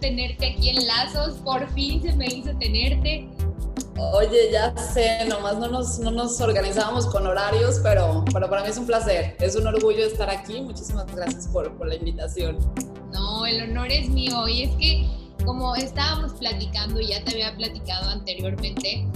tenerte aquí en Lazos, por fin se me hizo tenerte. Oye, ya sé, nomás no nos, no nos organizábamos con horarios, pero, pero para mí es un placer, es un orgullo estar aquí. Muchísimas gracias por, por la invitación. No, el honor es mío y es que como estábamos platicando, ya te había platicado anteriormente,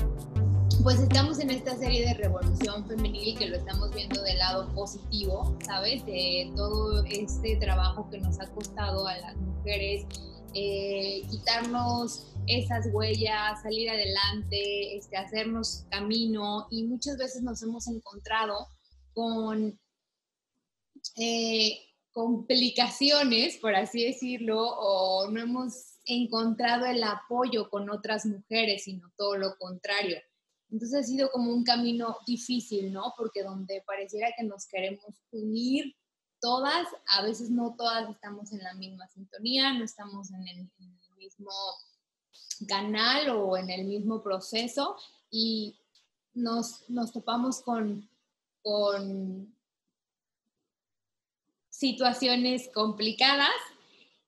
pues estamos en esta serie de revolución femenil que lo estamos viendo del lado positivo, ¿sabes? De todo este trabajo que nos ha costado a las mujeres eh, quitarnos esas huellas, salir adelante, este, hacernos camino y muchas veces nos hemos encontrado con eh, complicaciones, por así decirlo, o no hemos encontrado el apoyo con otras mujeres, sino todo lo contrario. Entonces ha sido como un camino difícil, ¿no? Porque donde pareciera que nos queremos unir todas, a veces no todas estamos en la misma sintonía, no estamos en el, mismo canal o en el mismo proceso y nos, nos topamos con, con situaciones complicadas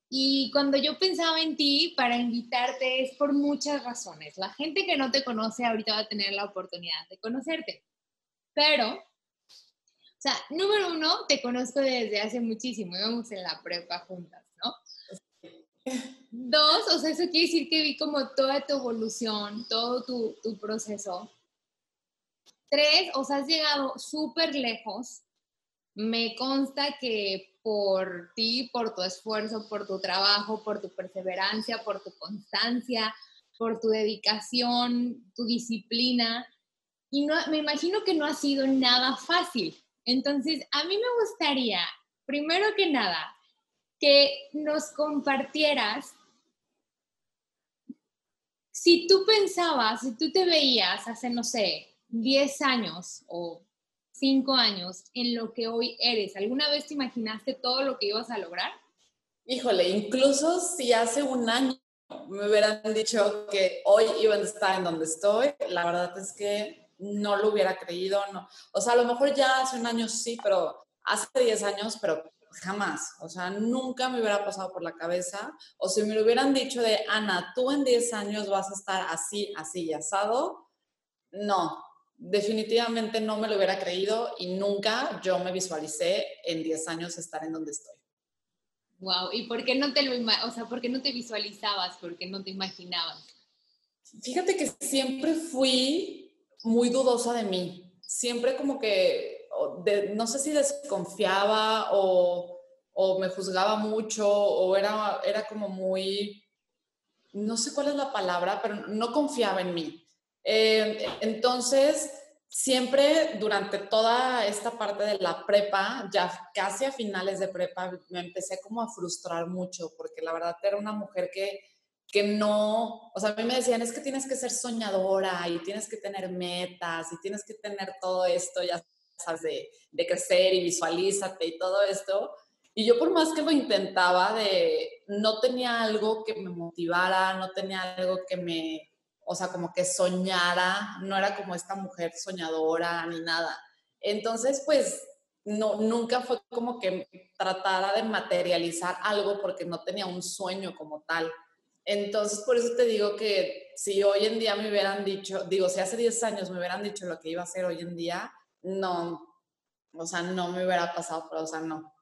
y cuando yo pensaba en ti para invitarte es por muchas razones. La gente que no te conoce ahorita va a tener la oportunidad de conocerte. Pero, sea, número uno, te conozco desde hace muchísimo. Íbamos en la prepa juntas, ¿no? Dos, o sea, eso quiere decir que vi como toda tu evolución, todo tu, proceso. Tres, o sea, has llegado súper lejos. Me consta que por ti, por tu esfuerzo, por tu trabajo, por tu perseverancia, por tu constancia, por tu dedicación, tu disciplina. Y no, me imagino que no ha sido nada fácil. Entonces, a mí me gustaría, primero que nada, que nos compartieras si tú pensabas, si tú te veías hace, no sé, 10 años o cinco años en lo que hoy eres? ¿Alguna vez te imaginaste todo lo que ibas a lograr? Híjole, incluso si hace un año me hubieran dicho que hoy iba a estar en donde estoy, la verdad es que no lo hubiera creído, no. O sea, a lo mejor ya hace un año sí, pero hace 10 años, pero jamás. O sea, nunca me hubiera pasado por la cabeza. O si me lo hubieran dicho de, Ana, tú en 10 años vas a estar así, así y asado, no, definitivamente no me lo hubiera creído y nunca yo me visualicé en 10 años estar en donde estoy. Wow, ¿y por qué no te lo, o sea, por qué no te visualizabas? ¿Por qué no te imaginabas? Fíjate que siempre fui muy dudosa de mí. Siempre como que, no sé si desconfiaba o, o, me juzgaba mucho o era, era como muy, no sé cuál es la palabra, pero no confiaba en mí. Eh, entonces, siempre durante toda esta parte de la prepa, ya casi a finales de prepa, me empecé como a frustrar mucho, porque la verdad era una mujer que, que no, o sea, a mí me decían, es que tienes que ser soñadora y tienes que tener metas y tienes que tener todo esto, ya sabes, de, crecer y visualízate y todo esto. Y yo por más que lo intentaba, de, no tenía algo que me motivara, no tenía algo que me, o sea, como que soñara, no era como esta mujer soñadora ni nada. Entonces, pues, no, nunca fue como que tratara de materializar algo porque no tenía un sueño como tal. Entonces, por eso te digo que si hoy en día me hubieran dicho, digo, si hace 10 años me hubieran dicho lo que iba a hacer hoy en día, no, o sea, no me hubiera pasado, pero, o sea, no,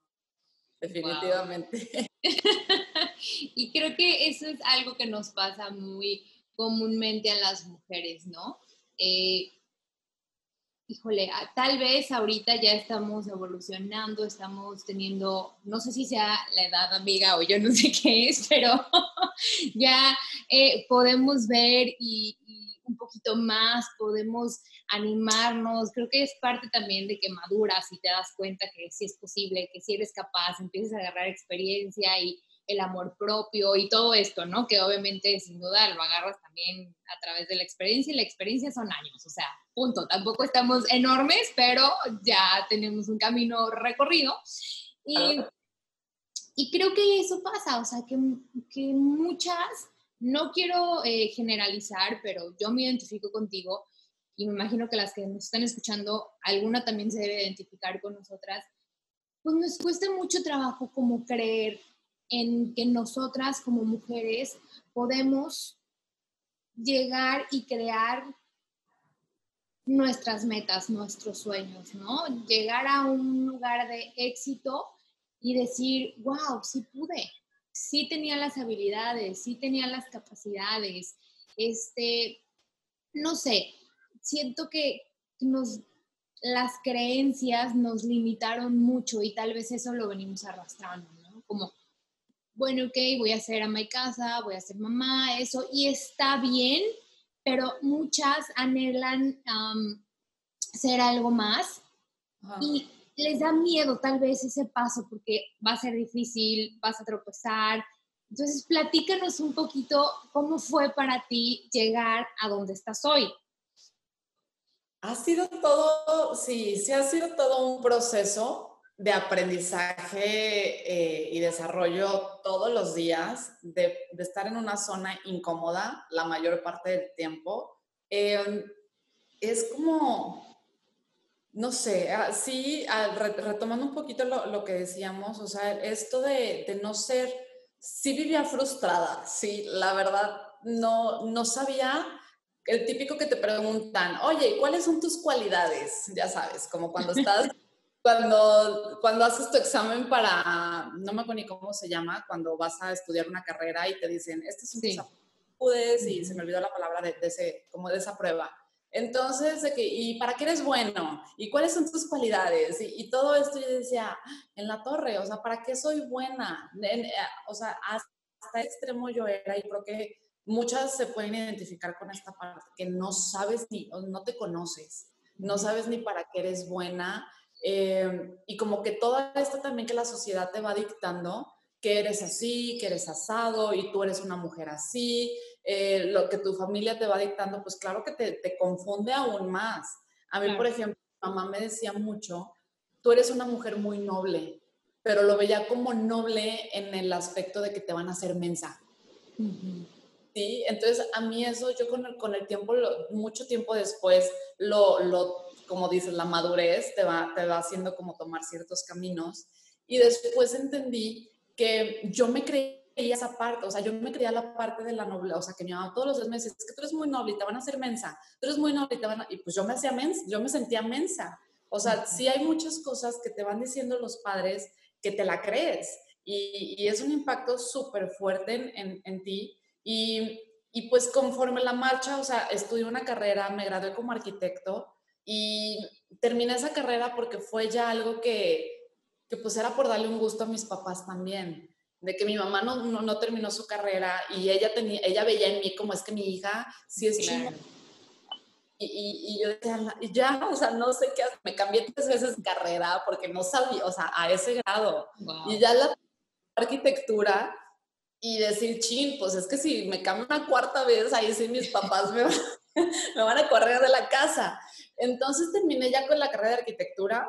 definitivamente. y creo que eso es algo que nos pasa muy comúnmente a las mujeres, ¿no? Eh, híjole, tal vez ahorita ya estamos evolucionando, estamos teniendo, no sé si sea la edad amiga o yo no sé qué es, pero ya eh, podemos ver y, un poquito más, podemos animarnos, creo que es parte también de que maduras y te das cuenta que sí es posible, que sí eres capaz, empiezas a agarrar experiencia y el amor propio y todo esto, ¿no? Que obviamente sin duda lo agarras también a través de la experiencia y la experiencia son años, o sea, punto. Tampoco estamos enormes, pero ya tenemos un camino recorrido. Y, y creo que eso pasa, o sea, que, que muchas, no quiero eh, generalizar, pero yo me identifico contigo y me imagino que las que nos están escuchando, alguna también se debe identificar con nosotras, pues nos cuesta mucho trabajo como creer en que nosotras como mujeres podemos llegar y crear nuestras metas, nuestros sueños, ¿no? Llegar a un lugar de éxito y decir, wow, sí pude, sí tenía las habilidades, sí tenía las capacidades, este, no sé, siento que nos, las creencias nos limitaron mucho y tal vez eso lo venimos arrastrando, ¿no? Como, bueno, ok, voy a ser ama y casa, voy a ser mamá, eso, y está bien, pero muchas anhelan ser algo más y les da miedo tal vez ese paso porque va a ser difícil, vas a tropezar. Entonces, platícanos un poquito cómo fue para ti llegar a donde estás hoy. Ha sido todo, sí, sí ha sido todo un proceso de aprendizaje eh, y desarrollo todos los días, de, estar en una zona incómoda la mayor parte del tiempo. Em, es como, no sé, sí, retomando un poquito lo, que decíamos, o sea, esto de, de, no ser, sí vivía frustrada, sí, la verdad, no, no sabía el típico que te preguntan, oye, ¿cuáles son tus cualidades? Ya sabes, como cuando estás cuando, cuando haces tu examen para, no me acuerdo ni cómo se llama, cuando vas a estudiar una carrera y te dicen, este son tus aptitudes y se me olvidó la palabra de, ese, como de esa prueba. Entonces, de que, ¿y para qué eres bueno? ¿Y cuáles son tus cualidades? Y, todo esto yo decía, en la torre, o sea, ¿para qué soy buena? Eh, o sea, hasta extremo yo era y creo que muchas se pueden identificar con esta parte, que no sabes ni, no te conoces, no sabes ni para qué eres buena, Em, y como que todo esto también que la sociedad te va dictando, que eres así, que eres asado y tú eres una mujer así, eh, lo que tu familia te va dictando, pues claro que te, te confunde aún más. A mí, por ejemplo, mi mamá me decía mucho, tú eres una mujer muy noble, pero lo veía como noble en el aspecto de que te van a hacer mensa. Sí, entonces a mí eso, yo con el, con el tiempo, mucho tiempo después, lo, lo como dices, la madurez te va, te va haciendo como tomar ciertos caminos. Y después entendí que yo me creía esa parte, o sea, yo me creía la parte de la nobleza, o sea, que mi mamá todos los días me decía, es que tú eres muy noble y te van a hacer mensa, tú eres muy noble y te van a... Y pues yo me hacía mensa, yo me sentía mensa. O sea, sí hay muchas cosas que te van diciendo los padres que te la crees y, y es un impacto súper fuerte en, en, en ti. Y, y pues conforme la marcha, o sea, estudié una carrera, me gradué como arquitecto y terminé esa carrera porque fue ya algo que, que pues era por darle un gusto a mis papás también, de que mi mamá no, no, terminó su carrera y ella, tenía, ella veía en mí como es que mi hija sí es china. Y, y, yo decía, ya, o sea, no sé qué, me cambié tres veces de carrera porque no sabía, o sea, a ese grado. Y ya la arquitectura y decir, chin, pues es que si me cambio una cuarta vez, ahí sí mis papás me, me van a correr de la casa. Entonces terminé ya con la carrera de arquitectura,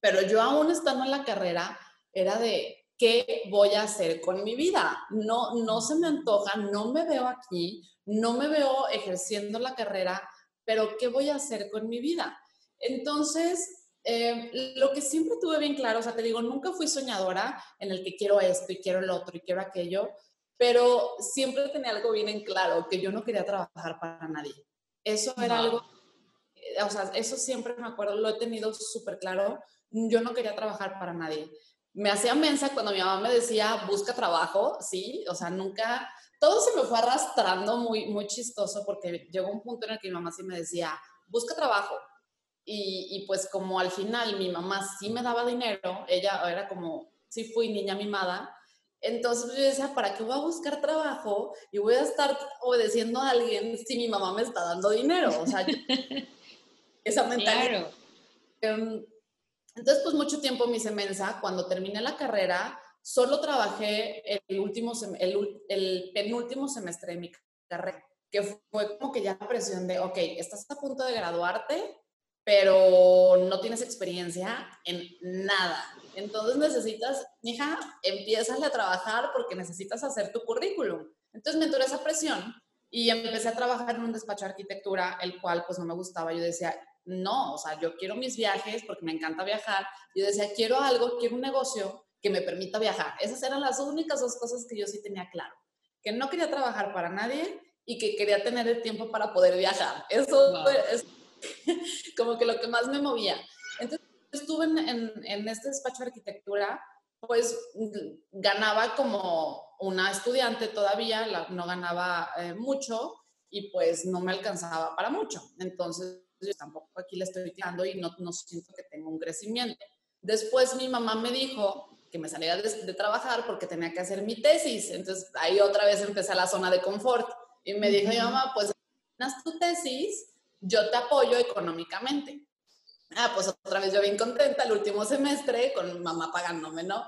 pero yo aún estando en la carrera era de qué voy a hacer con mi vida. No, no se me antoja, no me veo aquí, no me veo ejerciendo la carrera, pero qué voy a hacer con mi vida. Entonces, eh, lo que siempre tuve bien claro, o sea, te digo, nunca fui soñadora en el que quiero esto y quiero el otro y quiero aquello, pero siempre tenía algo bien en claro, que yo no quería trabajar para nadie. Eso era algo o sea, eso siempre me acuerdo, lo he tenido súper claro. Yo no quería trabajar para nadie. Me hacía mensa cuando mi mamá me decía, busca trabajo, sí, o sea, nunca, todo se me fue arrastrando muy, muy chistoso porque llegó un punto en el que mi mamá sí me decía, busca trabajo. Y, y pues como al final mi mamá sí me daba dinero, ella era como, sí fui niña mimada, entonces yo decía, ¿para qué voy a buscar trabajo y voy a estar obedeciendo a alguien si mi mamá me está dando dinero? O sea, esa mentalidad. Em, entonces, pues mucho tiempo me hice mensa. Cuando terminé la carrera, solo trabajé el, último el, el penúltimo semestre de mi carrera, que fue como que ya la presión de, ok, estás a punto de graduarte, pero no tienes experiencia en nada. Entonces necesitas, hija, empiezas a trabajar porque necesitas hacer tu currículum. Entonces me entró esa presión y empecé a trabajar en un despacho de arquitectura, el cual pues no me gustaba. Yo decía, no, o sea, yo quiero mis viajes porque me encanta viajar. Yo decía, quiero algo, quiero un negocio que me permita viajar. Esas eran las únicas dos cosas que yo sí tenía claro. Que no quería trabajar para nadie y que quería tener el tiempo para poder viajar. Eso es como que lo que más me movía. Entonces estuve en, en, este despacho de arquitectura, pues ganaba como una estudiante todavía, no ganaba eh, mucho y pues no me alcanzaba para mucho. Entonces yo tampoco aquí le estoy tirando y no, no siento que tenga un crecimiento. Después mi mamá me dijo que me saliera de, de, trabajar porque tenía que hacer mi tesis. Entonces ahí otra vez empecé la zona de confort y me dijo mi mamá, pues haz tu tesis, yo te apoyo económicamente. Ah, pues otra vez yo bien contenta el último semestre con mamá pagándome, ¿no?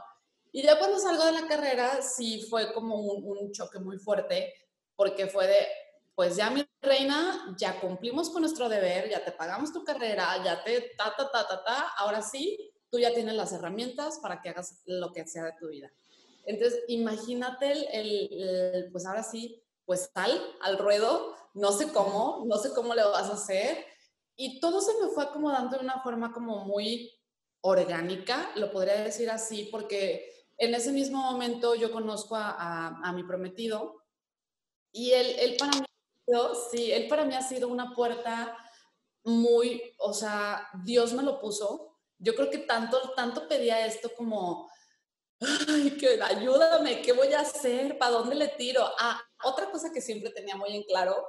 Y ya cuando salgo de la carrera sí fue como un, un choque muy fuerte porque fue de, pues ya mi reina, ya cumplimos con nuestro deber, ya te pagamos tu carrera, ya te ta, ta, ta, ta, ta, ahora sí, tú ya tienes las herramientas para que hagas lo que sea de tu vida. Entonces, imagínate el, pues ahora sí, pues sal al ruedo, no sé cómo, no sé cómo le vas a hacer, y todo se me fue acomodando de una forma como muy orgánica, lo podría decir así, porque en ese mismo momento yo conozco a, a, mi prometido y él, él, para mí, sí, él para mí ha sido una puerta muy, o sea, Dios me lo puso. Yo creo que tanto, tanto pedía esto como, ay, que ayúdame, ¿qué voy a hacer? ¿Para dónde le tiro? Ah, otra cosa que siempre tenía muy en claro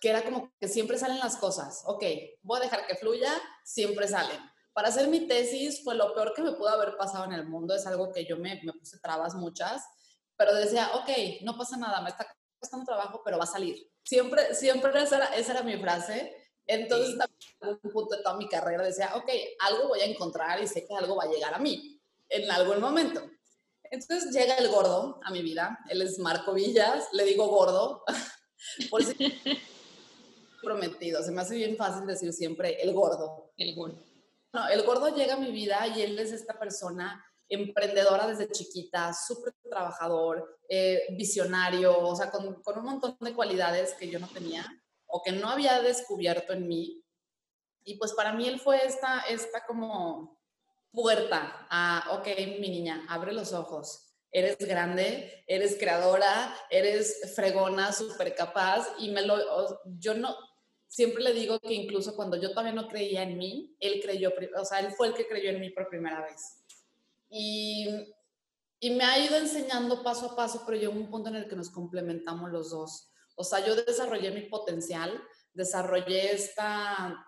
que era como que siempre salen las cosas. Ok, voy a dejar que fluya, siempre salen. Para hacer mi tesis fue lo peor que me pudo haber pasado en el mundo, es algo que yo me, me puse trabas muchas, pero decía, ok, no pasa nada, me está costando trabajo, pero va a salir. Siempre, siempre esa era, esa era mi frase. Entonces, en un punto de toda mi carrera decía, ok, algo voy a encontrar y sé que algo va a llegar a mí en algún momento. Entonces llega el gordo a mi vida, él es Marco Villas, le digo gordo, por si prometido. Se me hace bien fácil decir siempre el gordo. El gordo. No, el gordo llega a mi vida y él es esta persona emprendedora desde chiquita, súper trabajador, eh, visionario, o sea, con, con, un montón de cualidades que yo no tenía o que no había descubierto en mí. Y pues para mí él fue esta, esta como puerta a, ok, mi niña, abre los ojos, eres grande, eres creadora, eres fregona, súper capaz y me lo, yo no, siempre le digo que incluso cuando yo todavía no creía en mí, él creyó, o sea, él fue el que creyó en mí por primera vez. Y, y me ha ido enseñando paso a paso, pero llegó un punto en el que nos complementamos los dos. O sea, yo desarrollé mi potencial, desarrollé esta,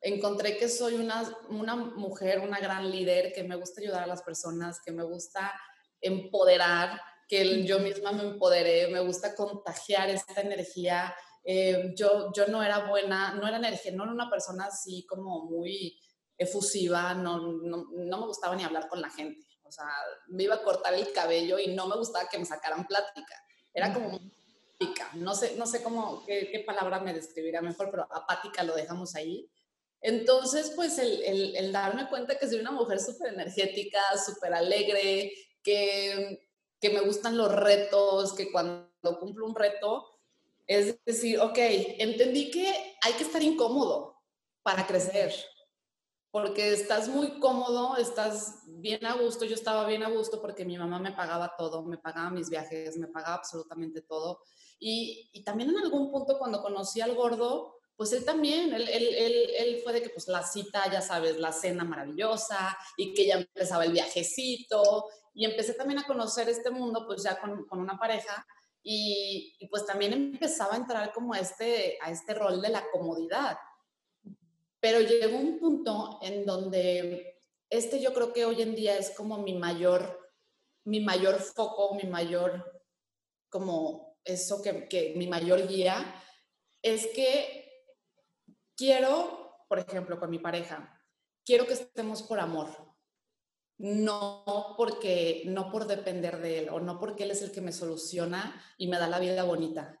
encontré que soy una, una mujer, una gran líder, que me gusta ayudar a las personas, que me gusta empoderar, que yo misma me empoderé, me gusta contagiar esta energía eh, yo, yo no era buena, no era energía, no era una persona así como muy efusiva, no, no, no, me gustaba ni hablar con la gente. O sea, me iba a cortar el cabello y no me gustaba que me sacaran plática. Era como apática. No sé, no sé cómo, qué, qué palabra me describiría mejor, pero apática lo dejamos ahí. Entonces, pues el, el, el darme cuenta que soy una mujer súper energética, súper alegre, que, que me gustan los retos, que cuando cumplo un reto, es decir, ok, entendí que hay que estar incómodo para crecer, porque estás muy cómodo, estás bien a gusto. Yo estaba bien a gusto porque mi mamá me pagaba todo, me pagaba mis viajes, me pagaba absolutamente todo. Y, y también en algún punto cuando conocí al gordo, pues él también, él, él, él, él, fue de que pues la cita, ya sabes, la cena maravillosa y que ya empezaba el viajecito. Y empecé también a conocer este mundo pues ya con, con una pareja y, pues también empezaba a entrar como a este, a este rol de la comodidad. Pero llegó un punto en donde este yo creo que hoy en día es como mi mayor, mi mayor foco, mi mayor, como eso que, que mi mayor guía, es que quiero, por ejemplo, con mi pareja, quiero que estemos por amor, no porque no por depender de él o no porque él es el que me soluciona y me da la vida bonita,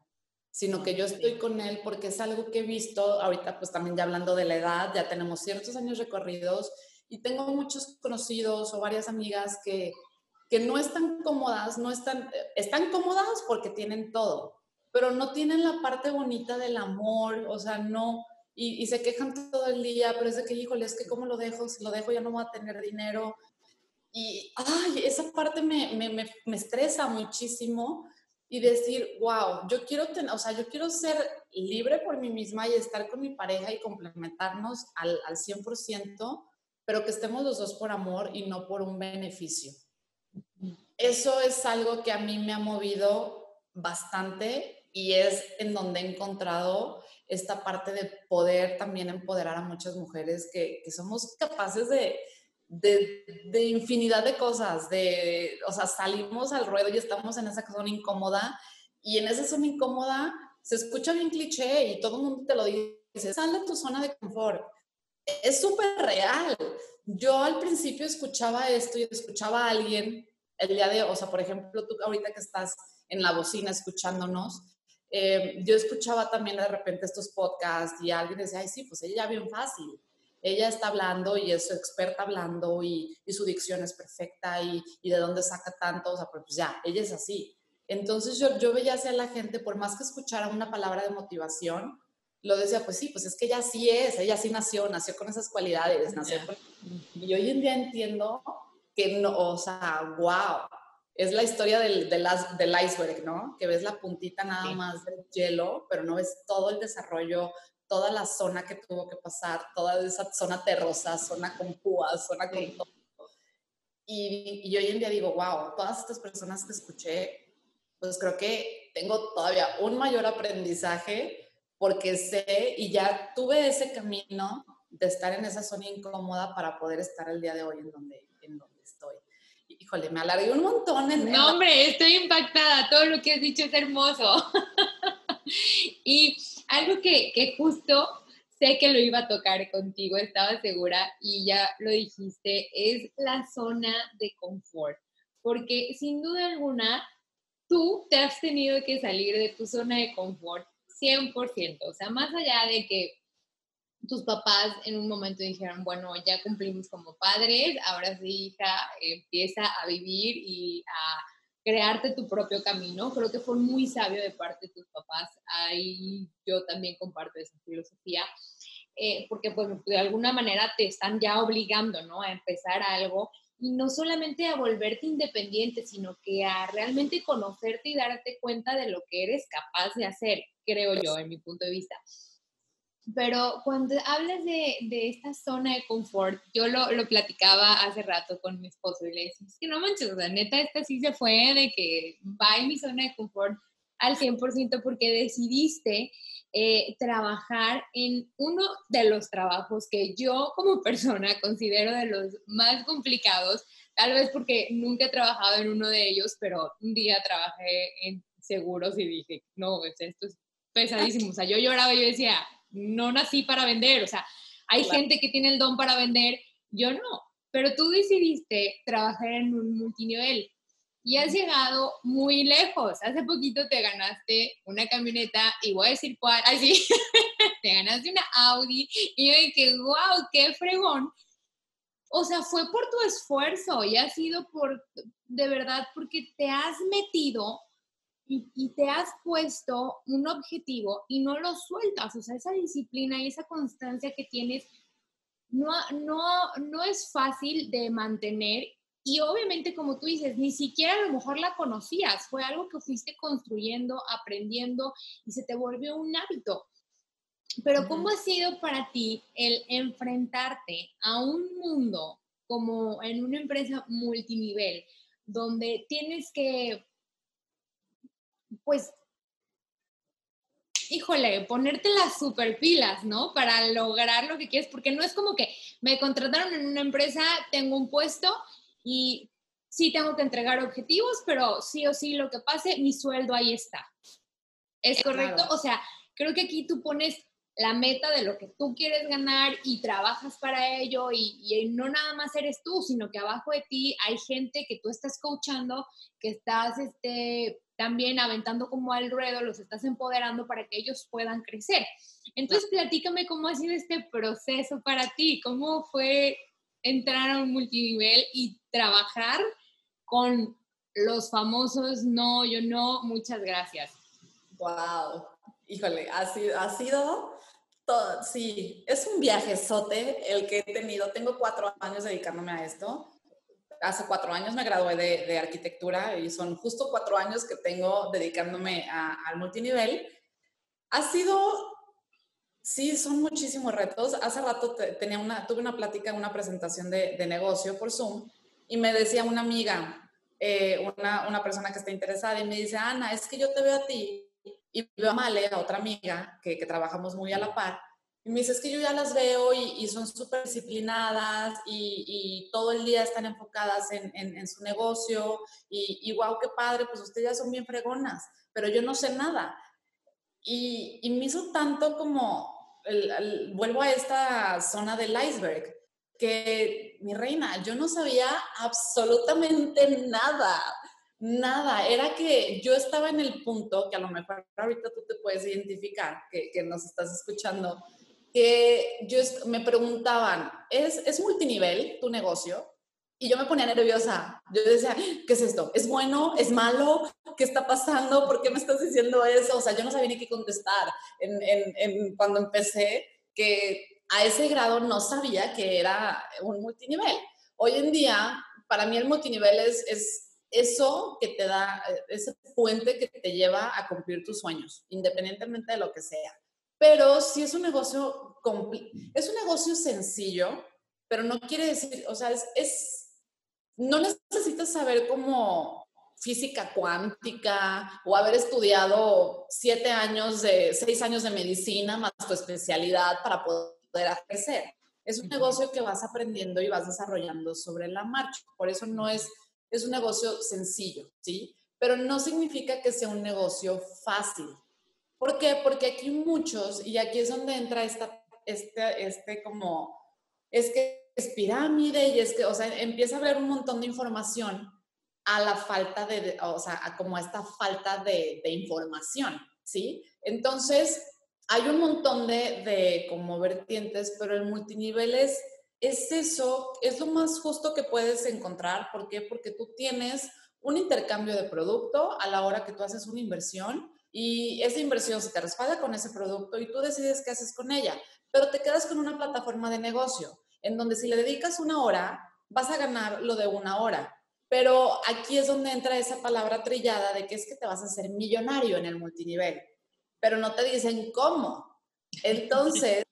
sino que yo estoy con él porque es algo que he visto ahorita pues también ya hablando de la edad, ya tenemos ciertos años recorridos y tengo muchos conocidos o varias amigas que que no están cómodas, no están están cómodas porque tienen todo, pero no tienen la parte bonita del amor, o sea, no y, y se quejan todo el día, pero es de que, híjole, es que cómo lo dejo, si lo dejo ya no voy a tener dinero, y ay, esa parte me, me, me, me estresa muchísimo y decir, wow, yo quiero tener, o sea, yo quiero ser libre por mí misma y estar con mi pareja y complementarnos al, al 100%, pero que estemos los dos por amor y no por un beneficio. Eso es algo que a mí me ha movido bastante y es en donde he encontrado esta parte de poder también empoderar a muchas mujeres que, que somos capaces de, de, de, infinidad de cosas, de, o sea, salimos al ruedo y estamos en esa zona incómoda y en esa zona incómoda se escucha bien cliché y todo el mundo te lo dice, sal de tu zona de confort. Es súper real. Yo al principio escuchaba esto y escuchaba a alguien el día de, o sea, por ejemplo, tú ahorita que estás en la bocina escuchándonos, eh, yo escuchaba también de repente estos podcasts y alguien decía, ay, sí, pues ella ya bien fácil ella está hablando y es experta hablando y, su dicción es perfecta y, de dónde saca tanto, o sea, pues ya, ella es así. Entonces yo, yo veía hacia la gente, por más que escuchara una palabra de motivación, lo decía, pues sí, pues es que ella sí es, ella sí nació, nació con esas cualidades, nació Y hoy en día entiendo que no, o sea, wow, es la historia del, del, del iceberg, ¿no? Que ves la puntita nada más del hielo, pero no ves todo el desarrollo, toda la zona que tuvo que pasar, toda esa zona terrosa, zona con púas, zona con todo. Y, y, hoy en día digo, wow, todas estas personas que escuché, pues creo que tengo todavía un mayor aprendizaje porque sé y ya tuve ese camino de estar en esa zona incómoda para poder estar el día de hoy en donde, en donde estoy. Híjole, me alargué un montón. En, no, hombre, estoy impactada. Todo lo que has dicho es hermoso. y algo que, que justo sé que lo iba a tocar contigo, estaba segura y ya lo dijiste, es la zona de confort. Porque sin duda alguna, tú te has tenido que salir de tu zona de confort 100%. O sea, más allá de que tus papás en un momento dijeron, bueno, ya cumplimos como padres, ahora sí, hija, empieza a vivir y a crearte tu propio camino. Creo que fue muy sabio de parte de tus papás. Ahí yo también comparto esa filosofía, eh, porque pues de alguna manera te están ya obligando, ¿no? A empezar algo y no solamente a volverte independiente, sino que a realmente conocerte y darte cuenta de lo que eres capaz de hacer, creo yo, en mi punto de vista. Pero cuando hablas de, de, esta zona de confort, yo lo, lo, platicaba hace rato con mi esposo y le decía, es que no manches, o sea, neta, esta sí se fue de que va en mi zona de confort al 100% porque decidiste eh, trabajar en uno de los trabajos que yo como persona considero de los más complicados, tal vez porque nunca he trabajado en uno de ellos, pero un día trabajé en seguros y dije, no, esto es pesadísimo, o sea, yo lloraba y yo decía, no nací para vender, o sea, hay gente que tiene el don para vender, yo no, pero tú decidiste trabajar en un multinivel y has llegado muy lejos. Hace poquito te ganaste una camioneta, y voy a decir cuál, así, te ganaste una Audi, y yo dije, wow, qué fregón. O sea, fue por tu esfuerzo y ha sido por, de verdad, porque te has metido y, te has puesto un objetivo y no lo sueltas, o sea, esa disciplina y esa constancia que tienes no, no, no es fácil de mantener y obviamente, como tú dices, ni siquiera a lo mejor la conocías, fue algo que fuiste construyendo, aprendiendo y se te volvió un hábito. Pero ¿cómo ha sido para ti el enfrentarte a un mundo como en una empresa multinivel, donde tienes que pues, híjole, ponerte las super pilas, ¿no? Para lograr lo que quieres, porque no es como que me contrataron en una empresa, tengo un puesto y sí tengo que entregar objetivos, pero sí o sí lo que pase, mi sueldo ahí está. ¿Es correcto? O sea, creo que aquí tú pones la meta de lo que tú quieres ganar y trabajas para ello y, y, no nada más eres tú, sino que abajo de ti hay gente que tú estás coachando, que estás este, también aventando como al ruedo, los estás empoderando para que ellos puedan crecer. Entonces, platícame cómo ha sido este proceso para ti, cómo fue entrar a un multinivel y trabajar con los famosos no, yo no, muchas gracias. Wow, híjole, ha sido, ha sido todo, sí, es un viajezote el que he tenido. Tengo cuatro años dedicándome a esto hace cuatro años me gradué de, arquitectura y son justo cuatro años que tengo dedicándome al multinivel. Ha sido, sí, son muchísimos retos. Hace rato tenía una, tuve una plática, una presentación de, negocio por Zoom y me decía una amiga, eh, una, persona que está interesada y me dice, Ana, es que yo te veo a ti y veo a Male, a otra amiga que trabajamos muy a la par, y me dice, es que yo ya las veo y, y son súper disciplinadas y, y, todo el día están enfocadas en, en, su negocio y, y wow, qué padre, pues ustedes ya son bien fregonas, pero yo no sé nada. Y, me hizo tanto como, el, vuelvo a esta zona del iceberg, que mi reina, yo no sabía absolutamente nada, nada. Era que yo estaba en el punto que a lo mejor ahorita tú te puedes identificar, que, que nos estás escuchando, que yo me preguntaban, ¿es, ¿es multinivel tu negocio? Y yo me ponía nerviosa. Yo decía, ¿qué es esto? ¿Es bueno? ¿Es malo? ¿Qué está pasando? ¿Por qué me estás diciendo eso? O sea, yo no sabía ni qué contestar en, en, en cuando empecé, que a ese grado no sabía que era un multinivel. Hoy en día, para mí el multinivel es, es eso que te da, ese puente que te lleva a cumplir tus sueños, independientemente de lo que sea. Pero si es un negocio, es un negocio sencillo, pero no quiere decir, o sea, es, es no necesitas saber cómo física cuántica o haber estudiado siete años de, seis años de medicina más tu especialidad para poder crecer. Es un negocio que vas aprendiendo y vas desarrollando sobre la marcha. Por eso no es, es un negocio sencillo, ¿sí? Pero no significa que sea un negocio fácil. ¿Por qué? Porque aquí muchos, y aquí es donde entra esta, este, este como, es que es pirámide y es que, o sea, empieza a haber un montón de información a la falta de, o sea, como esta falta de, de información, ¿sí? Entonces, hay un montón de, de, como vertientes, pero el multinivel es, es eso, es lo más justo que puedes encontrar. ¿Por qué? Porque tú tienes un intercambio de producto a la hora que tú haces una inversión y esa inversión se te respalda con ese producto y tú decides qué haces con ella, pero te quedas con una plataforma de negocio en donde si le dedicas una hora, vas a ganar lo de una hora. Pero aquí es donde entra esa palabra trillada de que es que te vas a hacer millonario en el multinivel pero no te dicen cómo. Entonces,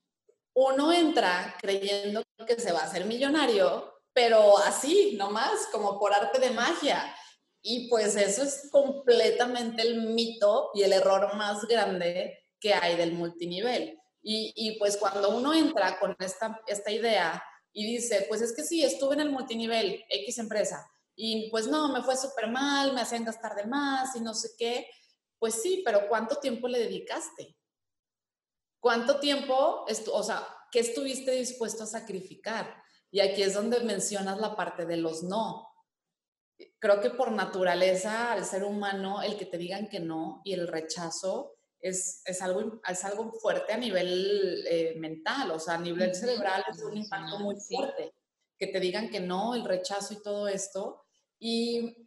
uno entra creyendo que se va a hacer millonario, pero así, nomás, como por arte de magia. Y pues eso es completamente el mito y el error más grande que hay del multinivel. Y, y pues cuando uno entra con esta, esta idea y dice, pues es que sí, estuve en el multinivel, X empresa, y pues no, me fue súper mal, me hacían gastar de más y no sé qué, pues sí, pero ¿cuánto tiempo le dedicaste? ¿Cuánto tiempo, o sea, qué estuviste dispuesto a sacrificar? Y aquí es donde mencionas la parte de los no. Creo que por naturaleza, al ser humano, el que te digan que no y el rechazo es, es algo, es algo fuerte a nivel eh, mental, o sea, a nivel cerebral es un impacto muy fuerte. Que te digan que no, el rechazo y todo esto. Y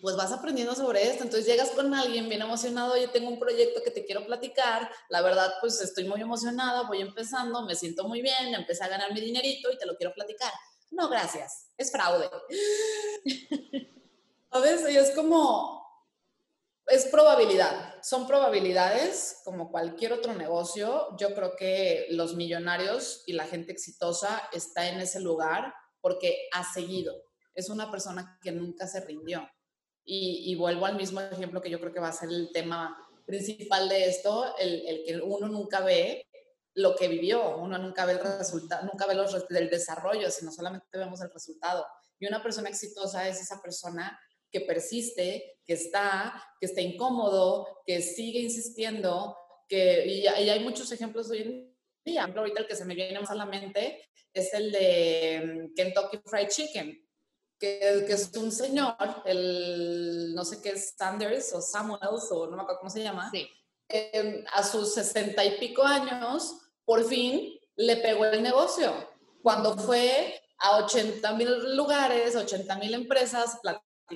pues vas aprendiendo sobre esto. Entonces llegas con alguien bien emocionado, yo tengo un proyecto que te quiero platicar, la verdad pues estoy muy emocionada, voy empezando, me siento muy bien, empecé a ganar mi dinerito y te lo quiero platicar. No, gracias, es fraude. ¿Sabes? Y es como, es probabilidad, son probabilidades como cualquier otro negocio. Yo creo que los millonarios y la gente exitosa está en ese lugar porque ha seguido. Es una persona que nunca se rindió y, vuelvo al mismo ejemplo que yo creo que va a ser el tema principal de esto, el, el que uno nunca ve lo que vivió, uno nunca ve el resultado, nunca ve los, el desarrollo, sino solamente vemos el resultado. Y una persona exitosa es esa persona que persiste, que está, que está incómodo, que sigue insistiendo, que, y, y hay muchos ejemplos hoy en día. Ahorita el que se me viene más a la mente es el de mm, Kentucky Fried Chicken que, es un señor, el no sé qué es Sanders o Samuels o no me acuerdo cómo se llama, sí. Em, a sus sesenta y pico años, por fin le pegó el negocio. Cuando fue a 80 mil lugares, 80 mil empresas,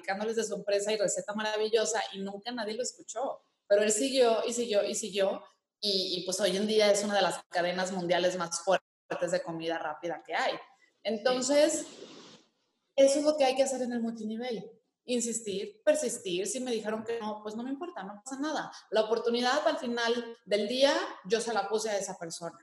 de su empresa y receta maravillosa y nunca nadie lo escuchó. Pero él siguió y siguió y siguió y, y pues hoy en día es una de las cadenas mundiales más fuertes de comida rápida que hay. Entonces, eso es lo que hay que hacer en el multinivel. Insistir, persistir. Si me dijeron que no, pues no me importa, no pasa nada. La oportunidad al final del día yo se la puse a esa persona.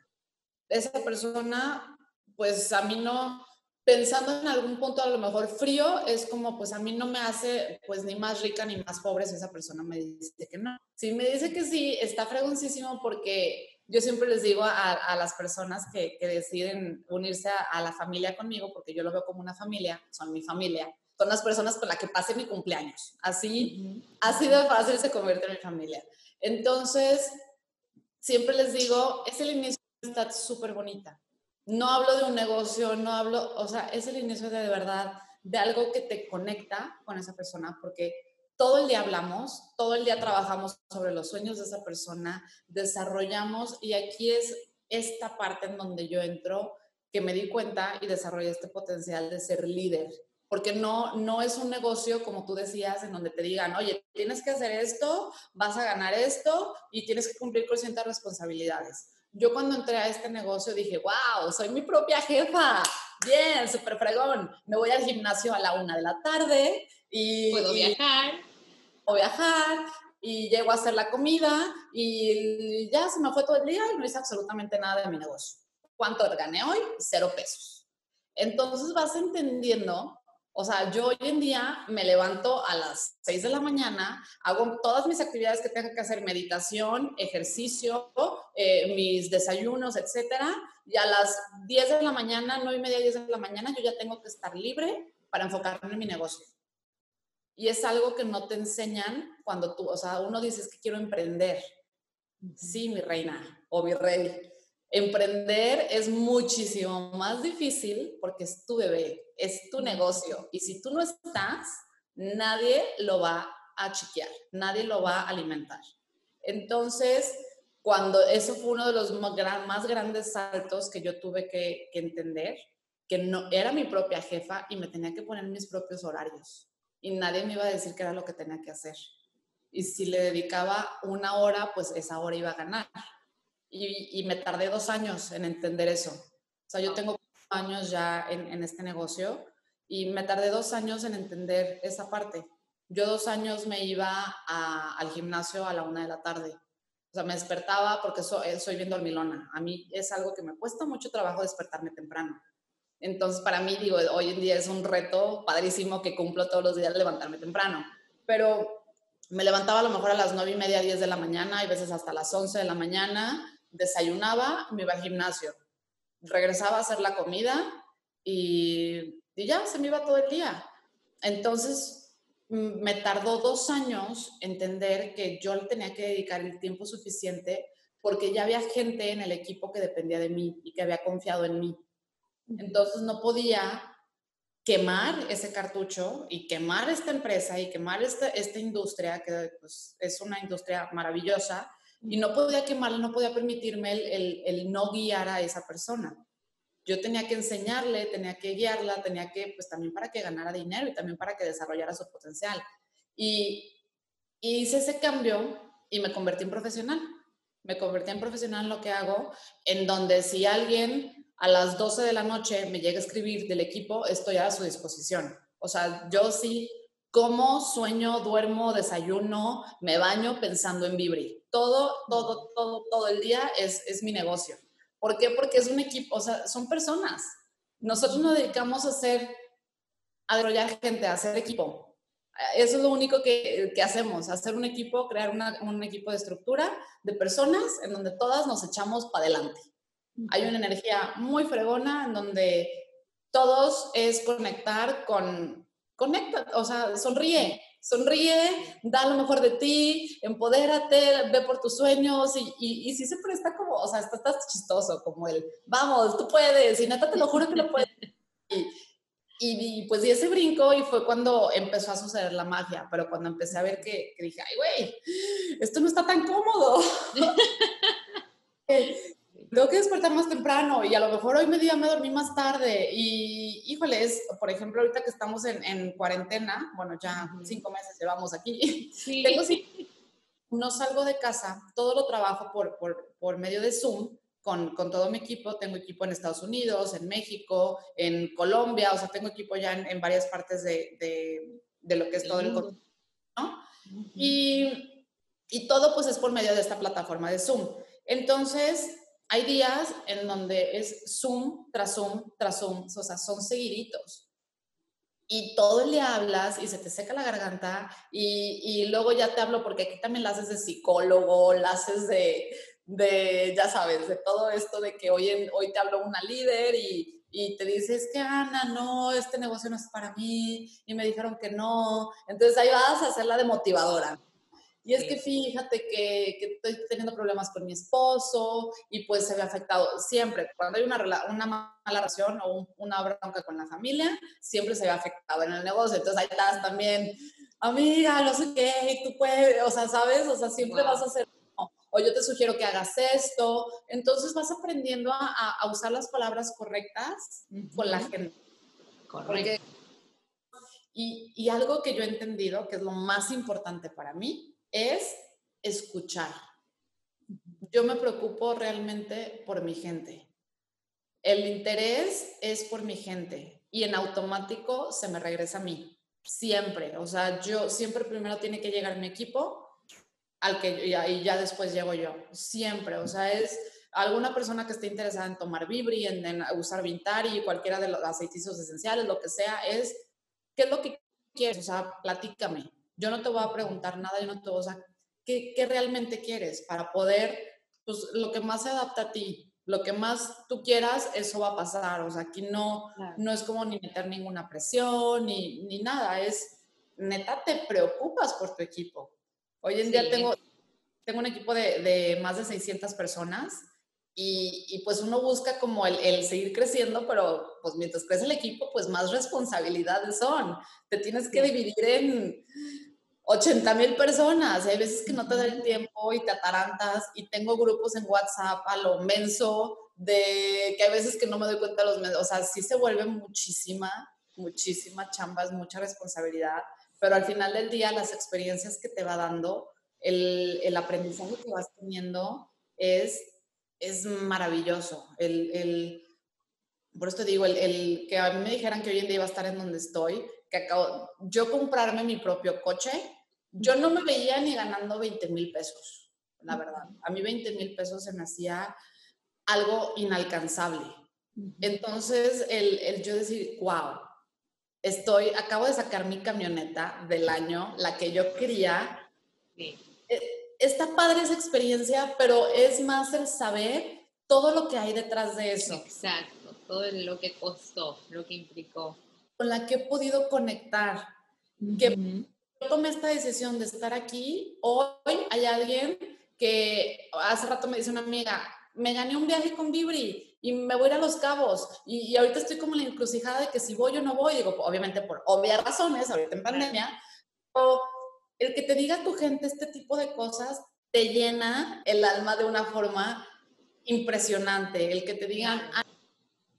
Esa persona, pues a mí no, pensando en algún punto a lo mejor frío, es como, pues a mí no me hace pues ni más rica ni más pobre si esa persona me dice que no. Si me dice que sí, está fregoncísimo porque yo siempre les digo a, las personas que, deciden unirse a, la familia conmigo, porque yo lo veo como una familia, son mi familia, son las personas con las que pase mi cumpleaños. Así, así de fácil se convierte en mi familia. Entonces, siempre les digo, es el inicio de una súper bonita no hablo de un negocio, no hablo, o sea, es el inicio de, de verdad de algo que te conecta con esa persona, porque todo el día hablamos, todo el día trabajamos sobre los sueños de esa persona, desarrollamos y aquí es esta parte en donde yo entro, que me di cuenta y desarrollé este potencial de ser líder, porque no, no es un negocio, como tú decías, en donde te digan, oye, tienes que hacer esto, vas a ganar esto y tienes que cumplir con ciertas responsabilidades yo cuando entré a este negocio dije, wow, soy mi propia jefa. Bien, súper fregón. Me voy al gimnasio a la una de la tarde y... Puedo viajar. O viajar y llego a hacer la comida y ya se me fue todo el día y no hice absolutamente nada de mi negocio. ¿Cuánto gané hoy? Cero pesos. Entonces vas entendiendo o sea, yo hoy en día me levanto a las 6 de la mañana, hago todas mis actividades que tengo que hacer, meditación, ejercicio, eh, mis desayunos, etcétera, y a las 10 de la mañana, 9 y media, 10 de la mañana, yo ya tengo que estar libre para enfocarme en mi negocio. Y es algo que no te enseñan cuando tú, o sea, uno dice que quiero emprender. Sí, mi reina o mi rey. Emprender es muchísimo más difícil porque es tu bebé, es tu negocio. Y si tú no estás, nadie lo va a chiquear, nadie lo va a alimentar. Entonces, cuando eso fue uno de los más grandes saltos que yo tuve que, que entender, que no era mi propia jefa y me tenía que poner mis propios horarios. Y nadie me iba a decir qué era lo que tenía que hacer. Y si le dedicaba una hora, pues esa hora iba a ganar y, me tardé dos años en entender eso. O sea, yo tengo años ya en, este negocio y me tardé dos años en entender esa parte. Yo dos años me iba al gimnasio a la una de la tarde. O sea, me despertaba porque eh, soy bien dormilona. A mí es algo que me cuesta mucho trabajo despertarme temprano. Entonces, para mí, digo, hoy en día es un reto padrísimo que cumplo todos los días levantarme temprano. Pero me levantaba a lo mejor a las nueve y media, diez de la mañana, y veces hasta las once de la mañana, desayunaba, me iba al gimnasio, regresaba a hacer la comida y, ya se me iba todo el día. Entonces, me tardó dos años entender que yo tenía que dedicar el tiempo suficiente porque ya había gente en el equipo que dependía de mí y que había confiado en mí. Entonces no podía quemar ese cartucho y quemar esta empresa y quemar esta, esta industria, que pues, es una industria maravillosa, y no podía quemarla, no podía permitirme el, el, no guiar a esa persona. Yo tenía que enseñarle, tenía que guiarla, tenía que, pues también para que ganara dinero y también para que desarrollara su potencial. Y, y hice ese cambio y me convertí en profesional. Me convertí en profesional en lo que hago, en donde si alguien a las 12 de la noche me llega a escribir del equipo, estoy a su disposición. O sea, yo sí como, sueño, duermo, desayuno, me baño pensando en Vibri todo, todo, todo, todo el día es, es mi negocio. ¿Por qué? Porque es un equipo, o sea, son personas. Nosotros nos dedicamos a hacer, a desarrollar gente, a hacer equipo. Eso es lo único que, que hacemos, hacer un equipo, crear una, un equipo de estructura de personas en donde todas nos echamos para adelante. Hay una energía muy fregona en donde todos es conectar con, conecta, o sea, sonríe, sonríe, da lo mejor de ti, empodérate, ve por tus sueños y, y, y sí se presta como, o sea, estás chistoso, como el, vamos, tú puedes, y neta te lo juro que lo puedes. Y, y, pues di ese brinco y fue cuando empezó a suceder la magia, pero cuando empecé a ver que, que dije, ay, güey, esto no está tan cómodo. tengo que despertar más temprano y a lo mejor hoy día me dormí más tarde y híjole, es, por ejemplo, ahorita que estamos en, en cuarentena, bueno, ya cinco meses llevamos aquí, sí. no salgo de casa, todo lo trabajo por, por, por, medio de Zoom con, con, todo mi equipo. Tengo equipo en Estados Unidos, en México, en Colombia, o sea, tengo equipo ya en, varias partes de, de, de, lo que es todo el ¿no? y, y todo pues es por medio de esta plataforma de Zoom. Entonces, hay días en donde es Zoom tras Zoom tras Zoom, o sea, son seguiditos. Y todo el día hablas y se te seca la garganta y, y luego ya te hablo porque aquí también la haces de psicólogo, la haces de, de, ya sabes, de todo esto de que hoy, hoy te habló una líder y, y te dice, es que Ana, no, este negocio no es para mí, y me dijeron que no. Entonces ahí vas a hacer la de motivadora. Y es que fíjate que, que, estoy teniendo problemas con mi esposo y pues se ve afectado siempre. Cuando hay una, una mala relación o una bronca con la familia, siempre se ve afectado en el negocio. Entonces ahí estás también, amiga, no sé qué, y tú puedes, o sea, ¿sabes? O sea, siempre vas a hacer o yo te sugiero que hagas esto. Entonces vas aprendiendo a, a usar las palabras correctas con la gente. Correcto. y, y algo que yo he entendido, que es lo más importante para mí, es escuchar. Yo me preocupo realmente por mi gente. El interés es por mi gente y en automático se me regresa a mí. Siempre. O sea, yo siempre primero tiene que llegar mi equipo al que ya, y ya después llego yo. Siempre, o sea, es alguna persona que esté interesada en tomar Vibri, en, usar Vintari, cualquiera de los aceitizos esenciales, lo que sea, es, ¿qué es lo que quieres? O sea, platícame. Yo no te voy a preguntar nada, yo no te voy a, ¿qué, ¿qué, realmente quieres? Para poder, pues, lo que más se adapta a ti, lo que más tú quieras, eso va a pasar. O sea, aquí no, no es como ni meter ninguna presión, ni, ni nada, es, neta, te preocupas por tu equipo Hoy en día tengo, tengo un equipo de, de, más de 600 personas y, y pues uno busca como el, el, seguir creciendo, pero pues mientras crece el equipo, pues más responsabilidades son. Te tienes que dividir en 80 mil personas. Hay veces que no te da el tiempo y te atarantas y tengo grupos en WhatsApp a lo menso de que hay veces que no me doy cuenta de los... O sea, sí se vuelve muchísima, muchísima chamba, es mucha responsabilidad pero al final del día las experiencias que te va dando, el, el aprendizaje que vas teniendo es, es maravilloso. El, el, por esto digo, el, el, que a mí me dijeran que hoy en día iba a estar en donde estoy, que acabo, yo comprarme mi propio coche, yo no me veía ni ganando 20 mil pesos, la verdad. A mí 20 mil pesos se me hacía algo inalcanzable. Entonces, el, el yo decir, wow, estoy, acabo de sacar mi camioneta del año, la que yo quería. Sí. Está padre esa experiencia, pero es más el saber todo lo que hay detrás de eso. Exacto, todo lo que costó, lo que implicó. Con la que he podido conectar. Que yo tomé esta decisión de estar aquí. Hoy hay alguien que hace rato me dice una amiga, me gané un viaje con Vibri y me voy a ir a Los Cabos. Y, ahorita estoy como en la encrucijada de que si voy o no voy, digo, obviamente por obvias razones, ahorita en pandemia, o el que te diga tu gente este tipo de cosas te llena el alma de una forma impresionante. El que te digan,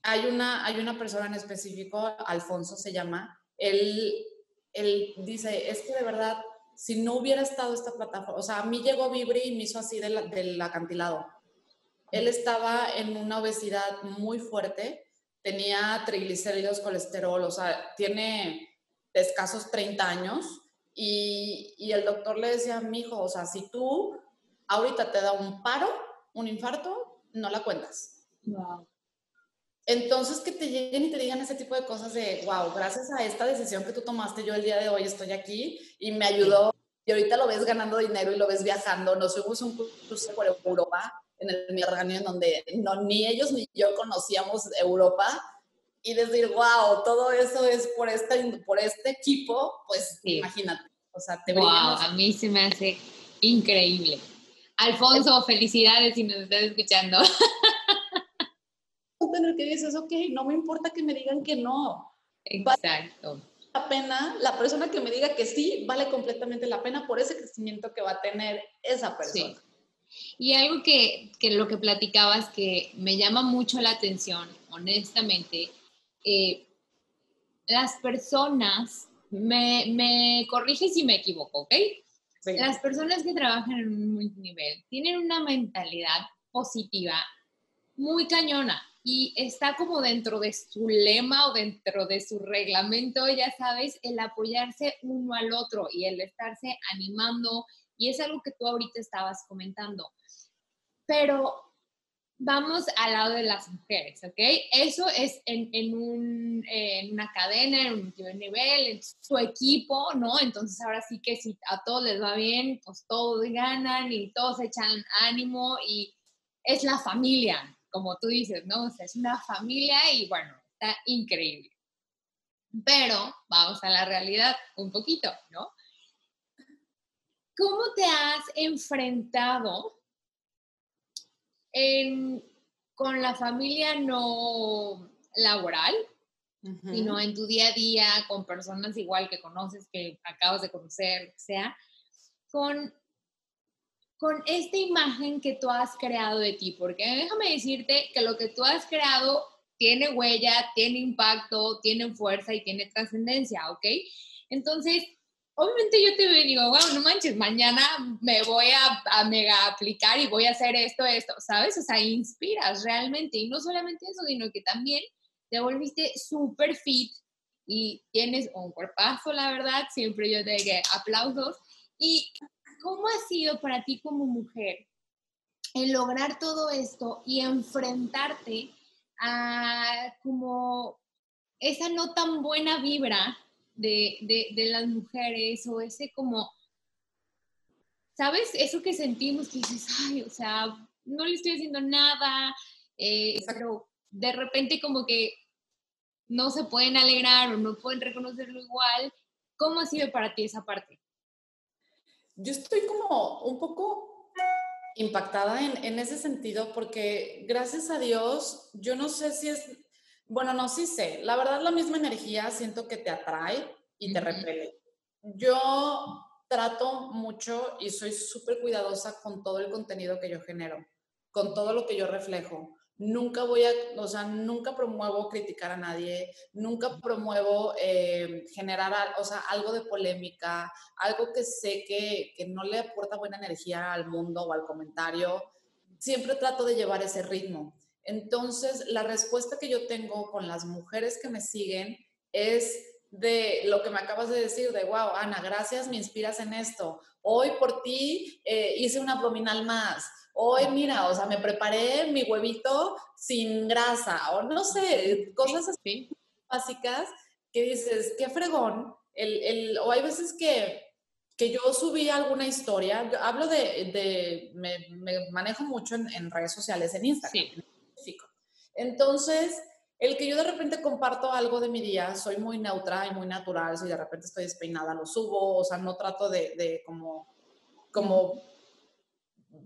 hay una, hay una persona en específico, Alfonso se llama, él, él dice, es que de verdad, si no hubiera estado esta plataforma, o sea, a mí llegó Vibri y me hizo así del acantilado él estaba en una obesidad muy fuerte, tenía triglicéridos, colesterol, o sea, tiene escasos 30 años y, y el doctor le decía, mi hijo, o sea, si tú ahorita te da un paro, un infarto, no la cuentas. Entonces, que te lleguen y te digan ese tipo de cosas de, wow, gracias a esta decisión que tú tomaste, yo el día de hoy estoy aquí y me ayudó. Y ahorita lo ves ganando dinero y lo ves viajando. Nos fuimos un cruce por Europa en el Mediterráneo, en donde no, ni ellos ni yo conocíamos Europa, y decir, wow, todo eso es por este, por este equipo, pues imagínate. O sea, te wow, a mí se me hace increíble. Alfonso, felicidades si nos estás escuchando. Tener que dices, ok, no me importa que me digan que no. Exacto. la pena, la persona que me diga que sí, vale completamente la pena por ese crecimiento que va a tener esa persona. Y algo que, que, lo que platicabas que me llama mucho la atención, honestamente, eh, las personas, me, me corrige si me equivoco, ¿ok? Las personas que trabajan en un multinivel tienen una mentalidad positiva muy cañona y está como dentro de su lema o dentro de su reglamento, ya sabes, el apoyarse uno al otro y el estarse animando. Y es algo que tú ahorita estabas comentando. Pero vamos al lado de las mujeres, ¿ok? Eso es en, en, un, en una cadena, en un nivel, en su equipo, ¿no? Entonces ahora sí que si a todos les va bien, pues todos ganan y todos echan ánimo y es la familia, como tú dices, ¿no? O sea, es una familia y bueno, está increíble. Pero vamos a la realidad un poquito, ¿no? ¿Cómo te has enfrentado con la familia no laboral, sino en tu día a día, con personas igual que conoces, que acabas de conocer, sea, con con esta imagen que tú has creado de ti, porque déjame decirte que lo que tú has creado tiene huella, tiene impacto, tiene fuerza y tiene trascendencia, ¿ok? Entonces, obviamente yo te digo, wow, no manches, mañana me voy a, a, mega aplicar y voy a hacer esto, esto, ¿sabes? O sea, inspiras realmente. Y no solamente eso, sino que también te volviste súper fit y tienes un cuerpazo, la verdad. Siempre yo te digo aplausos. Y ¿Cómo ha sido para ti como mujer el lograr todo esto y enfrentarte a como esa no tan buena vibra de, las mujeres o ese como, ¿sabes? Eso que sentimos que dices, ay, o sea, no le estoy haciendo nada, eh, pero de repente como que no se pueden alegrar o no pueden reconocerlo igual. ¿Cómo ha sido para ti esa parte? yo estoy como un poco impactada en, ese sentido porque gracias a Dios, yo no sé si es, bueno, no, sí sé, la verdad la misma energía siento que te atrae y te repele. Yo trato mucho y soy súper cuidadosa con todo el contenido que yo genero, con todo lo que yo reflejo nunca voy a, o sea, nunca promuevo criticar a nadie, nunca promuevo eh, generar, o sea, algo de polémica, algo que sé que, que, no le aporta buena energía al mundo o al comentario. Siempre trato de llevar ese ritmo. Entonces, la respuesta que yo tengo con las mujeres que me siguen es de lo que me acabas de decir, de, wow, Ana, gracias, me inspiras en esto. Hoy por ti eh, hice un abdominal más hoy mira, o sea, me preparé mi huevito sin grasa, o no sé, cosas así básicas que dices, qué fregón, el, el, o hay veces que, que yo subí alguna historia, hablo de, de me, me, manejo mucho en, en, redes sociales, en Instagram. Sí. Entonces, el que yo de repente comparto algo de mi día, soy muy neutra y muy natural, si de repente estoy despeinada, lo subo, o sea, no trato de, de como, como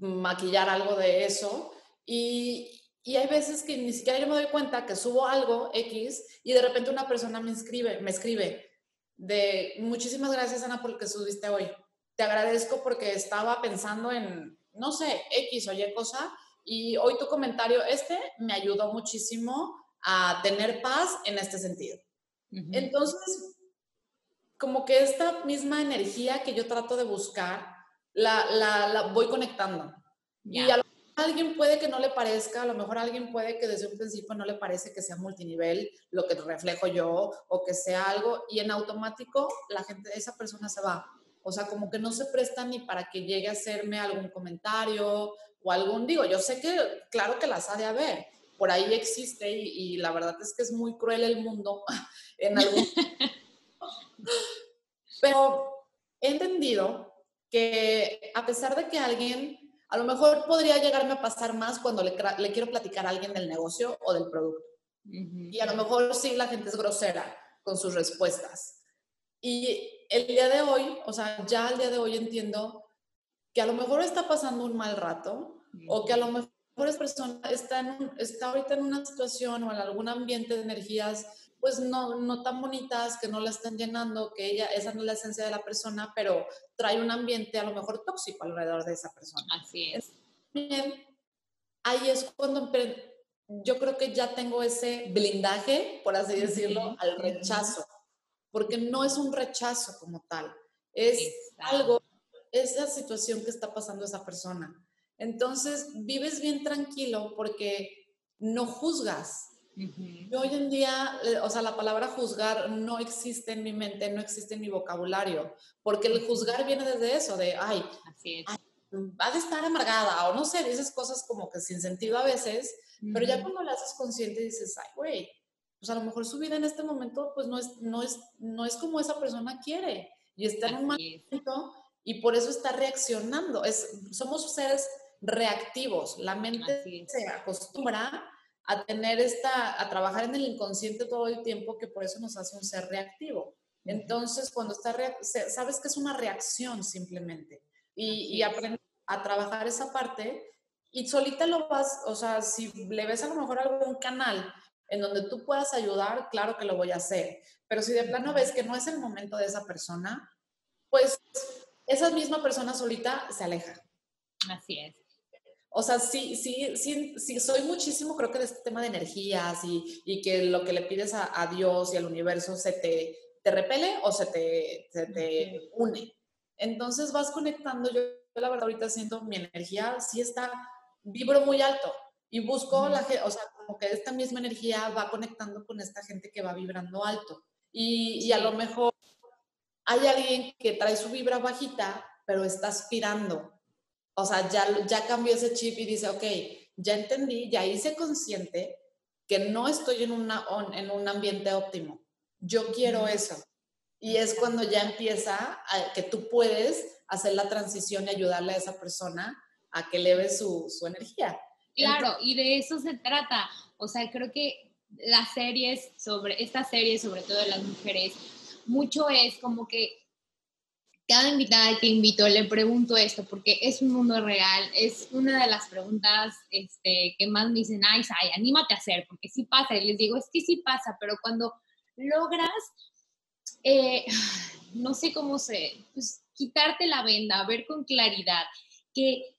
maquillar algo de eso. Y, y hay veces que ni siquiera yo me doy cuenta que subo algo X y de repente una persona me escribe, me escribe de muchísimas gracias Ana por lo que subiste hoy. Te agradezco porque estaba pensando en, no sé, X o Y cosa y hoy tu comentario este me ayudó muchísimo a tener paz en este sentido. Entonces, como que esta misma energía que yo trato de buscar, la, la, voy conectando. Y a lo mejor alguien puede que no le parezca, a lo mejor alguien puede que desde un principio no le parece que sea multinivel lo que reflejo yo o que sea algo y en automático la gente, esa persona se va. O sea, como que no se presta ni para que llegue a hacerme algún comentario o algún, digo, yo sé que claro que las ha de haber, por ahí existe y, y la verdad es que es muy cruel el mundo en algún... Pero he entendido que a pesar de que alguien, a lo mejor podría llegarme a pasar más cuando le, le quiero platicar a alguien del negocio o del producto. Y a lo mejor sí la gente es grosera con sus respuestas. Y el día de hoy, o sea, ya el día de hoy entiendo que a lo mejor está pasando un mal rato o que a lo mejor esa persona está, en está ahorita en una situación o en algún ambiente de energías pues no, no tan bonitas, que no la están llenando, que ella, esa no es la esencia de la persona, pero trae un ambiente a lo mejor tóxico alrededor de esa persona. Así es. Bien, ahí es cuando yo creo que ya tengo ese blindaje, por así decirlo, al rechazo, porque no es un rechazo como tal, es algo, esa situación que está pasando esa persona. Entonces, vives bien tranquilo porque no juzgas. Yo hoy en día, eh, o sea, la palabra juzgar no existe en mi mente, no existe en mi vocabulario, porque el juzgar viene desde eso, de, ay, Así va de estar amargada, o no sé, dices cosas como que sin sentido a veces, pero ya cuando la haces consciente dices, ay, güey, pues a lo mejor su vida en este momento, pues no es, no es, no es como esa persona quiere, y está en un momento, y por eso está reaccionando. Es, somos seres reactivos, la mente se acostumbra a tener esta, a trabajar en el inconsciente todo el tiempo, que por eso nos hace un ser reactivo. Entonces, cuando está, sabes que es una reacción simplemente. Y, y aprendes a trabajar esa parte y solita lo vas, o sea, si le ves a lo mejor algún canal en donde tú puedas ayudar, claro que lo voy a hacer. Pero si de plano ves que no es el momento de esa persona, pues esa misma persona solita se aleja. Así es. O sea, sí, sí, sí, sí, soy muchísimo, creo que de este tema de energías y, y que lo que le pides a, Dios y al universo se te, te repele o se te, se te une. Entonces vas conectando, yo la verdad ahorita siento mi energía sí está, vibro muy alto y busco la gente, o sea, como que esta misma energía va conectando con esta gente que va vibrando alto. Y, y a lo mejor hay alguien que trae su vibra bajita, pero está aspirando o sea, ya, ya cambió ese chip y dice, ok, ya entendí, ya hice consciente que no estoy en, una, en un ambiente óptimo. Yo quiero eso. Y es cuando ya empieza a, que tú puedes hacer la transición y ayudarle a esa persona a que eleve su, su energía. Claro, y de eso se trata. O sea, creo que las series sobre, esta serie sobre todo de las mujeres, mucho es como que cada invitada que invito le pregunto esto porque es un mundo real, es una de las preguntas este, que más me dicen, ay, ay, anímate a hacer, porque sí pasa, y les digo, es que sí pasa, pero cuando logras, eh, no sé cómo se, pues quitarte la venda, ver con claridad que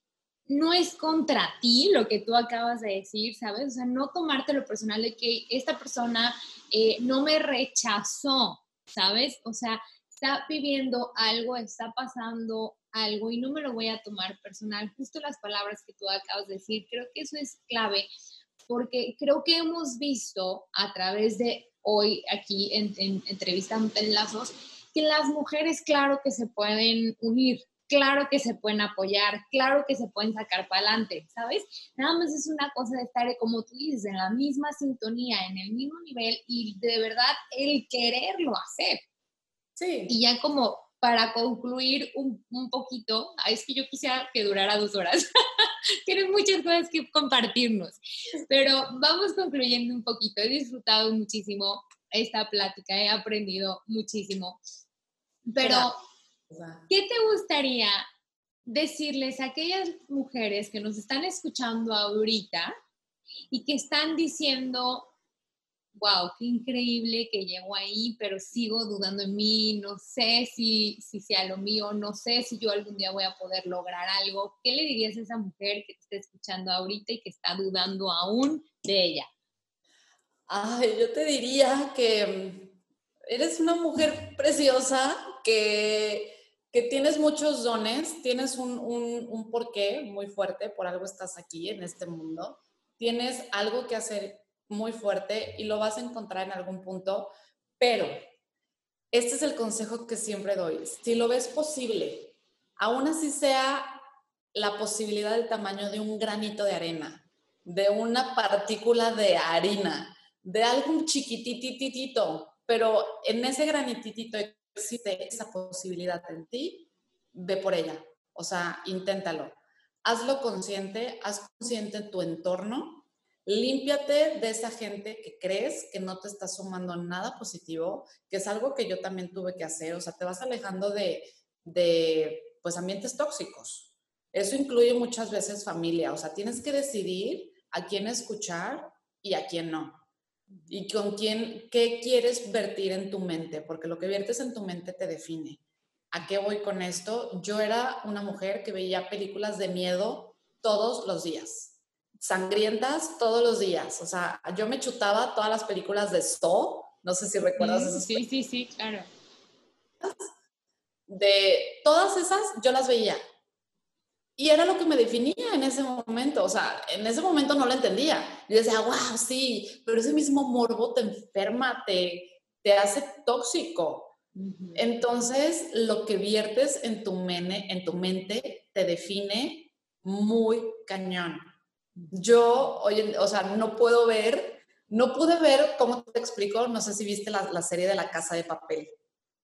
no es contra ti lo que tú acabas de decir, ¿sabes? O sea, no tomarte lo personal de que esta persona eh, no me rechazó, ¿sabes? O sea, está viviendo algo, está pasando algo y no me lo voy a tomar personal. Justo las palabras que tú acabas de decir, creo que eso es clave porque creo que hemos visto a través de hoy aquí en, en entrevista en Lazos que las mujeres claro que se pueden unir, claro que se pueden apoyar, claro que se pueden sacar para adelante, ¿sabes? Nada más es una cosa de estar, como tú dices, en la misma sintonía, en el mismo nivel y de verdad el quererlo hacer. Y ya como para concluir un, un poquito, es que yo quisiera que durara dos horas. Tienes muchas cosas que compartirnos, pero vamos concluyendo un poquito. He disfrutado muchísimo esta plática, he aprendido muchísimo. Pero, ¿qué te gustaría decirles a aquellas mujeres que nos están escuchando ahorita y que están diciendo, wow, qué increíble que llego ahí, pero sigo dudando en mí, no sé si, si sea lo mío, no sé si yo algún día voy a poder lograr algo. ¿Qué le dirías a esa mujer que te está escuchando ahorita y que está dudando aún de ella? Ay, yo te diría que eres una mujer preciosa, que, que tienes muchos dones, tienes un, un, un porqué muy fuerte, por algo estás aquí en este mundo, tienes algo que hacer muy fuerte y lo vas a encontrar en algún punto, pero este es el consejo que siempre doy. Si lo ves posible, aún así sea la posibilidad del tamaño de un granito de arena, de una partícula de harina, de algo chiquitititito, pero en ese granititito existe esa posibilidad en ti, ve por ella. O sea, inténtalo. Hazlo consciente, haz consciente tu entorno límpiate de esa gente que crees que no te está sumando nada positivo, que es algo que yo también tuve que hacer, o sea, te vas alejando de, de pues, ambientes tóxicos. Eso incluye muchas veces familia, o sea, tienes que decidir a quién escuchar y a quién no. Y con quién, qué quieres vertir en tu mente, porque lo que viertes en tu mente te define. ¿A qué voy con esto? Yo era una mujer que veía películas de miedo todos los días sangrientas todos los días. O sea, yo me chutaba todas las películas de Saw, no sé si recuerdas esas. Sí, sí, sí, claro. De todas esas, yo las veía. y era lo que me definía en ese momento, o sea, en ese momento no lo entendía. Yo decía, wow, sí, pero ese mismo morbo te enferma, te, te hace tóxico. Entonces, lo que viertes en tu, mene, en tu mente te define muy cañón. Yo, oye, o sea, no puedo ver, no pude ver, ¿cómo te explico? No sé si viste la, la serie de La Casa de Papel.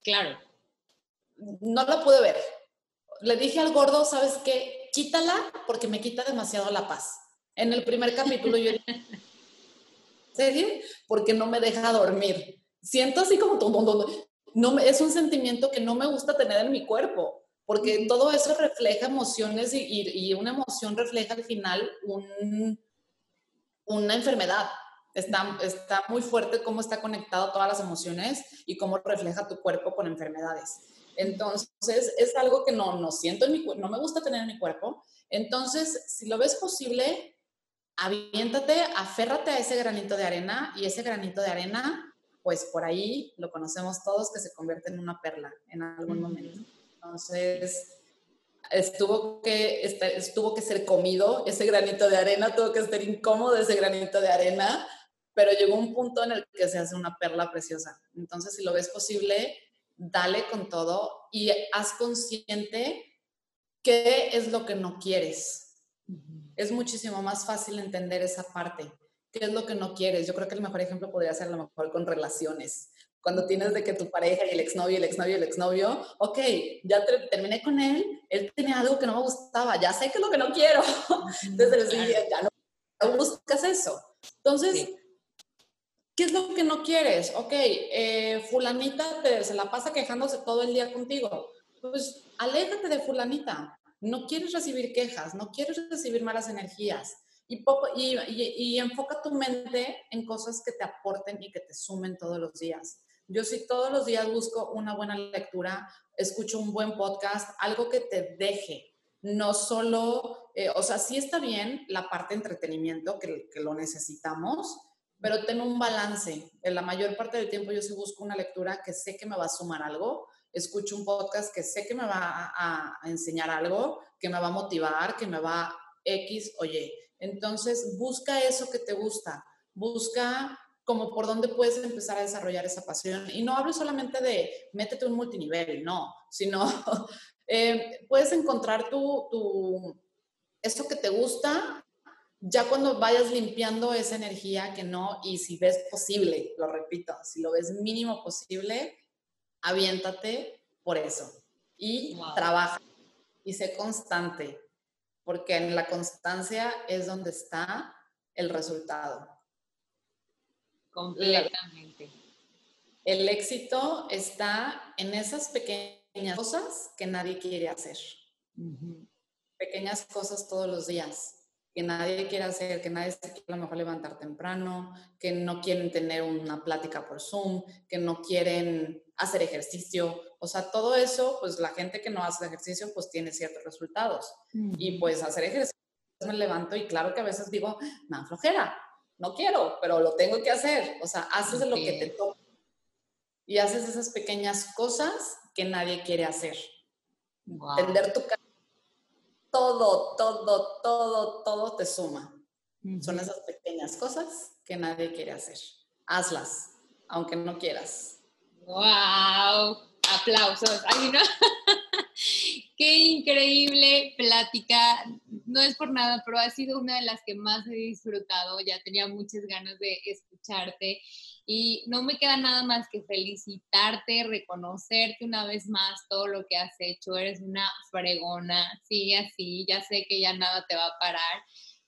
Claro. No la pude ver. Le dije al gordo, ¿sabes qué? Quítala porque me quita demasiado la paz. En el primer capítulo yo... ¿Serio? Porque no me deja dormir. Siento así como todo, no es un sentimiento que no me gusta tener en mi cuerpo, porque todo eso refleja emociones y, una emoción refleja al final una enfermedad. Está, está muy fuerte cómo está conectado todas las emociones y cómo refleja tu cuerpo con enfermedades. Entonces, es algo que no, no siento en mi no me gusta tener en mi cuerpo. Entonces, si lo ves posible, aviéntate, aférrate a ese granito de arena y ese granito de arena pues por ahí lo conocemos todos que se convierte en una perla en algún momento. Entonces, estuvo que, este, estuvo que ser comido ese granito de arena, tuvo que estar incómodo ese granito de arena, pero llegó un punto en el que se hace una perla preciosa. Entonces, si lo ves posible, dale con todo y haz consciente qué es lo que no quieres. Es muchísimo más fácil entender esa parte ¿Qué es lo que no quieres? Yo creo que el mejor ejemplo podría ser a lo mejor con relaciones. Cuando tienes de que tu pareja y el exnovio, el exnovio, el exnovio, ok, ya terminé con él, él tenía algo que no me gustaba, ya sé que es lo que no quiero. Entonces, ya no buscas eso. Entonces, ¿qué es lo que no quieres? Ok, eh, fulanita se la pasa quejándose todo el día contigo. Pues aléjate de fulanita. No quieres recibir quejas, no quieres recibir malas energías y, poco, y, y, enfoca tu mente en cosas que te aporten y que te sumen todos los días. Yo sí todos los días busco una buena lectura, escucho un buen podcast, algo que te deje, no solo, eh, o sea, sí está bien la parte de entretenimiento, que, que, lo necesitamos, pero ten un balance. En la mayor parte del tiempo yo sí busco una lectura que sé que me va a sumar algo, escucho un podcast que sé que me va a, a enseñar algo, que me va a motivar, que me va X, oye, entonces, busca eso que te gusta, busca como por dónde puedes empezar a desarrollar esa pasión. Y no hablo solamente de métete un multinivel, no, sino eh, puedes encontrar tu, tu, eso que te gusta ya cuando vayas limpiando esa energía que no, y si ves posible, lo repito, si lo ves mínimo posible, aviéntate por eso y trabaja y sé constante porque en la constancia es donde está el resultado. Completamente. El éxito está en esas pequeñas cosas que nadie quiere hacer. Pequeñas cosas todos los días que nadie quiere hacer, que nadie se quiere a lo mejor levantar temprano, que no quieren tener una plática por Zoom, que no quieren hacer ejercicio. O sea, todo eso, pues la gente que no hace ejercicio, pues tiene ciertos resultados. Y pues hacer ejercicio, me levanto y claro que a veces digo, me flojera, no quiero, pero lo tengo que hacer. O sea, haces lo que te toca. Y haces esas pequeñas cosas que nadie quiere hacer. Tender tu casa todo, todo, todo, todo te suma. Son esas pequeñas cosas que nadie quiere hacer. Hazlas, aunque no quieras. ¡Wow! Aplausos. Ay, no. Qué increíble plática. No es por nada, pero ha sido una de las que más he disfrutado. Ya tenía muchas ganas de escucharte y no me queda nada más que felicitarte, reconocerte una vez más todo lo que has hecho. Eres una fregona, sigue así, ya sé que ya nada te va a parar.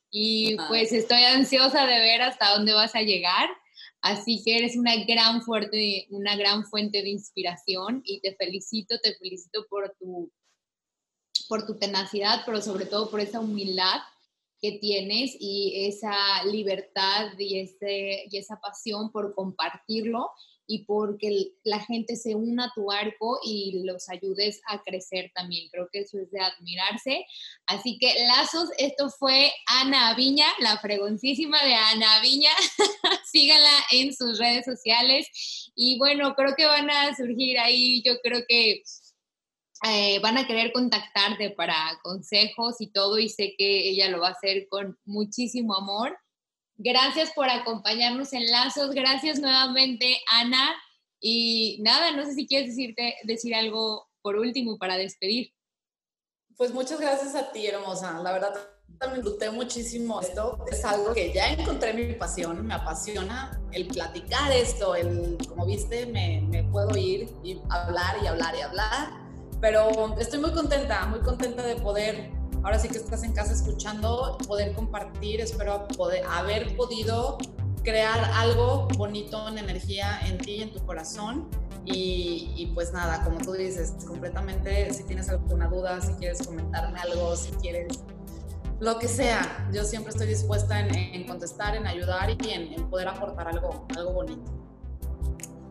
Y pues estoy ansiosa de ver hasta dónde vas a llegar. Así que eres una gran, fuerte, una gran fuente de inspiración y te felicito, te felicito por tu, por tu tenacidad, pero sobre todo por esa humildad que tienes y esa libertad y, ese, y esa pasión por compartirlo y porque la gente se una a tu arco y los ayudes a crecer también. Creo que eso es de admirarse. Así que lazos, esto fue Ana Viña, la fregoncísima de Ana Viña. Síganla en sus redes sociales. Y bueno, creo que van a surgir ahí, yo creo que eh, van a querer contactarte para consejos y todo y sé que ella lo va a hacer con muchísimo amor. Gracias por acompañarnos en Lazos, gracias nuevamente Ana y nada, no sé si quieres decirte, decir algo por último para despedir. Pues muchas gracias a ti, hermosa. La verdad, también disfruté muchísimo esto. Es algo que ya encontré mi pasión, me apasiona el platicar esto, el, como viste, me, me puedo ir y hablar y hablar y hablar. Pero estoy muy contenta, muy contenta de poder, ahora sí que estás en casa escuchando, poder compartir, espero poder haber podido crear algo bonito en energía en ti, en tu corazón. Y, pues nada, como tú dices, completamente, si tienes alguna duda, si quieres comentarme algo, si quieres lo que sea, yo siempre estoy dispuesta en, contestar, en ayudar y en, en, poder aportar algo, algo bonito.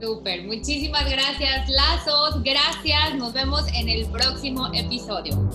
Súper, muchísimas gracias, Lazos, gracias, nos vemos en el próximo episodio.